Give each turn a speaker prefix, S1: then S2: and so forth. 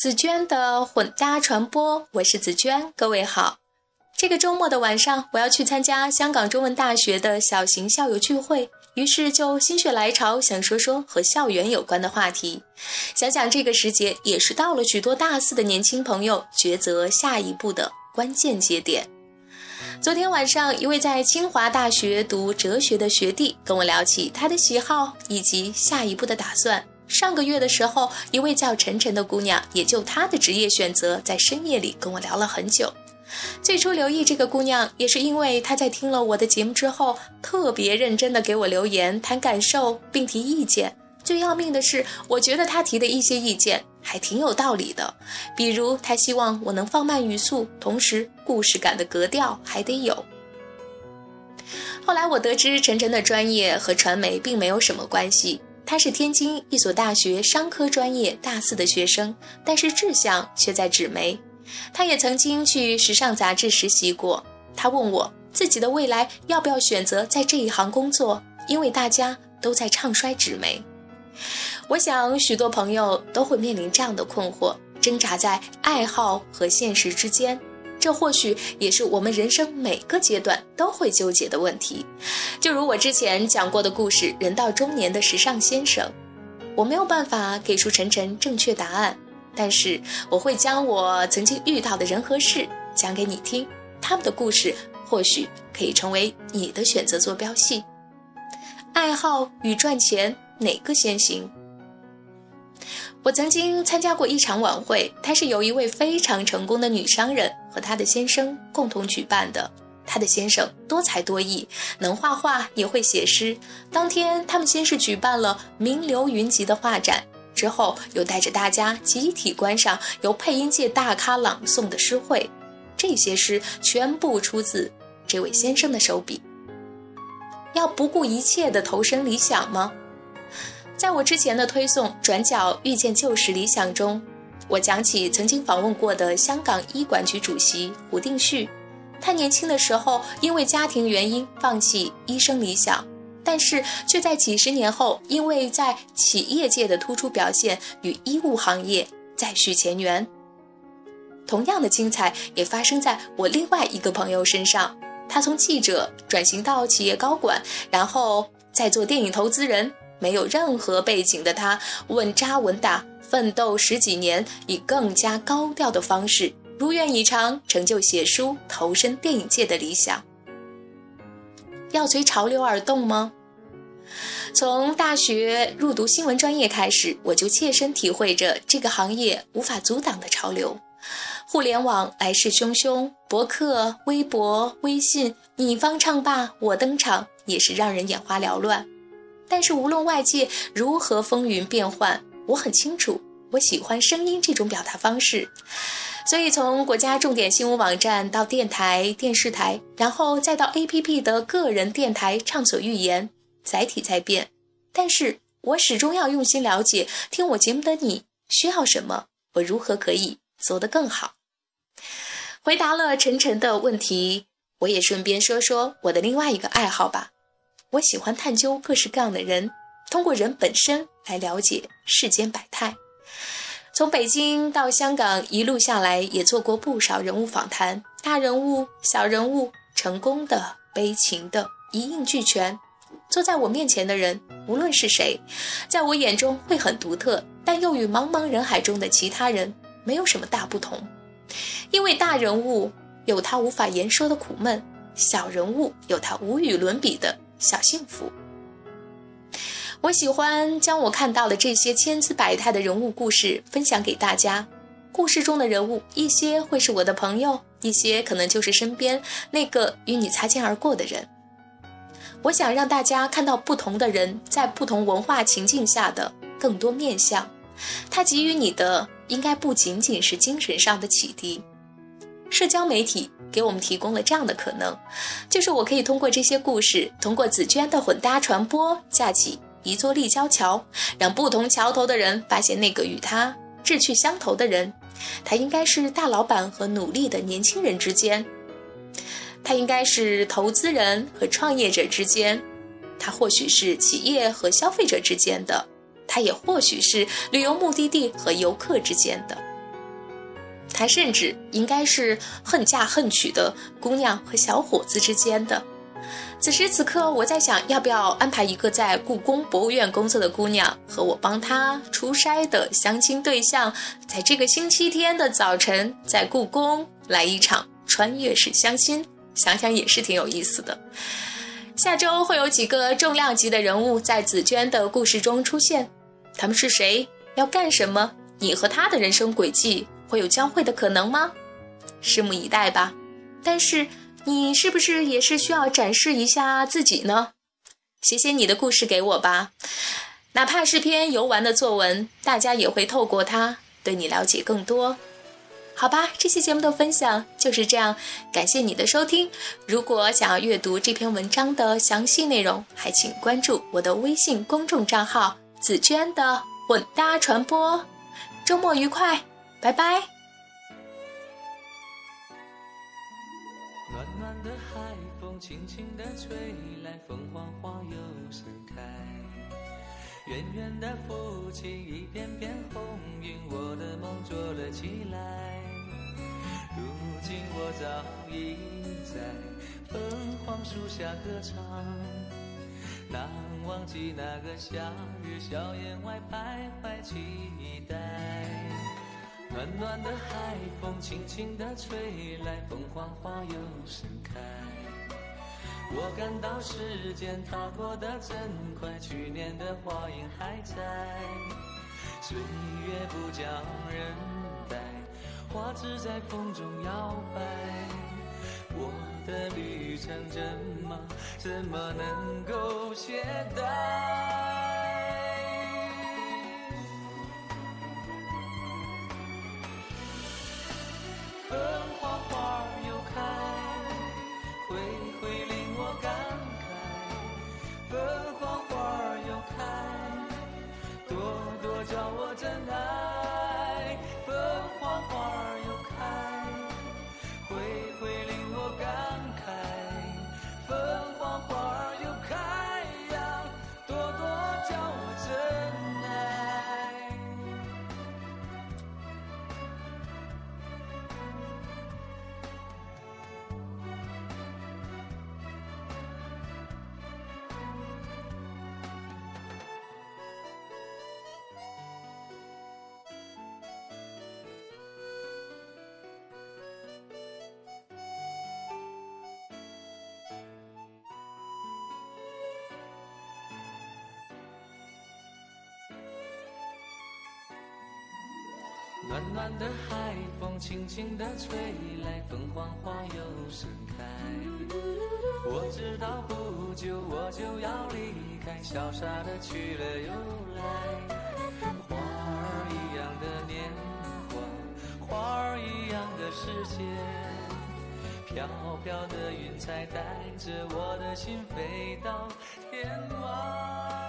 S1: 紫娟的混搭传播，我是紫娟，各位好。这个周末的晚上，我要去参加香港中文大学的小型校友聚会，于是就心血来潮，想说说和校园有关的话题。想想这个时节，也是到了许多大四的年轻朋友抉择下一步的关键节点。昨天晚上，一位在清华大学读哲学的学弟跟我聊起他的喜好以及下一步的打算。上个月的时候，一位叫晨晨的姑娘，也就她的职业选择，在深夜里跟我聊了很久。最初留意这个姑娘，也是因为她在听了我的节目之后，特别认真的给我留言、谈感受，并提意见。最要命的是，我觉得她提的一些意见还挺有道理的，比如她希望我能放慢语速，同时故事感的格调还得有。后来我得知，晨晨的专业和传媒并没有什么关系。他是天津一所大学商科专业大四的学生，但是志向却在纸媒。他也曾经去时尚杂志实习过。他问我自己的未来要不要选择在这一行工作，因为大家都在唱衰纸媒。我想许多朋友都会面临这样的困惑，挣扎在爱好和现实之间。这或许也是我们人生每个阶段都会纠结的问题，就如我之前讲过的故事《人到中年的时尚先生》，我没有办法给出晨晨正确答案，但是我会将我曾经遇到的人和事讲给你听，他们的故事或许可以成为你的选择坐标系。爱好与赚钱哪个先行？我曾经参加过一场晚会，它是由一位非常成功的女商人和她的先生共同举办的。她的先生多才多艺，能画画也会写诗。当天，他们先是举办了名流云集的画展，之后又带着大家集体观赏由配音界大咖朗诵的诗会。这些诗全部出自这位先生的手笔。要不顾一切的投身理想吗？在我之前的推送《转角遇见旧时理想》中，我讲起曾经访问过的香港医管局主席胡定旭。他年轻的时候因为家庭原因放弃医生理想，但是却在几十年后因为在企业界的突出表现与医务行业再续前缘。同样的精彩也发生在我另外一个朋友身上，他从记者转型到企业高管，然后再做电影投资人。没有任何背景的他，稳扎稳打，奋斗十几年，以更加高调的方式，如愿以偿，成就写书、投身电影界的理想。要随潮流而动吗？从大学入读新闻专业开始，我就切身体会着这个行业无法阻挡的潮流。互联网来势汹汹，博客、微博、微信，你方唱罢我登场，也是让人眼花缭乱。但是无论外界如何风云变幻，我很清楚，我喜欢声音这种表达方式。所以从国家重点新闻网站到电台、电视台，然后再到 APP 的个人电台，畅所欲言。载体在变，但是我始终要用心了解听我节目的你需要什么，我如何可以做得更好。回答了晨晨的问题，我也顺便说说我的另外一个爱好吧。我喜欢探究各式各样的人，通过人本身来了解世间百态。从北京到香港一路下来，也做过不少人物访谈，大人物、小人物，成功的、悲情的，一应俱全。坐在我面前的人，无论是谁，在我眼中会很独特，但又与茫茫人海中的其他人没有什么大不同。因为大人物有他无法言说的苦闷，小人物有他无与伦比的。小幸福。我喜欢将我看到的这些千姿百态的人物故事分享给大家。故事中的人物，一些会是我的朋友，一些可能就是身边那个与你擦肩而过的人。我想让大家看到不同的人在不同文化情境下的更多面相。他给予你的，应该不仅仅是精神上的启迪。社交媒体。给我们提供了这样的可能，就是我可以通过这些故事，通过紫娟的混搭传播，架起一座立交桥，让不同桥头的人发现那个与他志趣相投的人。他应该是大老板和努力的年轻人之间，他应该是投资人和创业者之间，他或许是企业和消费者之间的，他也或许是旅游目的地和游客之间的。
S2: 他甚至应该是恨嫁恨娶的姑娘和小伙子之间的。此时此刻，我在想，要不要安排一个在故宫博物院工作的姑娘和我帮她出筛的相亲对象，在这个星期天的早晨，在故宫来一场穿越式相亲，想想也是挺有意思的。下周会有几个重量级的人物在紫娟的故事中出现，他们是谁？要干什么？你和他的人生轨迹会有交汇的可能吗？拭目以待吧。但是。你是不是也是需要展示一下自己呢？写写你的故事给我吧，哪怕是篇游玩的作文，大家也会透过它对你了解更多。好吧，这期节目的分享就是这样，感谢你的收听。如果想要阅读这篇文章的详细内容，还请关注我的微信公众账号“紫娟的混搭传播”。周末愉快，拜拜。暖暖的海风轻轻地吹来，凤凰花又盛开。远远的浮起一片片红云，我的梦做了起来。如今我早已在凤凰树下歌唱，难忘记那个夏日，校园外徘徊期待。暖暖的海风轻轻地吹来，凤凰花又盛开。我感到时间它过得真快，去年的花影还在，岁月不叫人待，花枝在风中摇摆。我的旅程怎么怎么能够懈怠？暖暖的海风轻轻地吹来，凤凰花又盛开。我知道不久我就要离开，潇洒的去了又来。花儿一样的年华，花儿一样的世界，飘飘的云彩带着我的心飞到天外。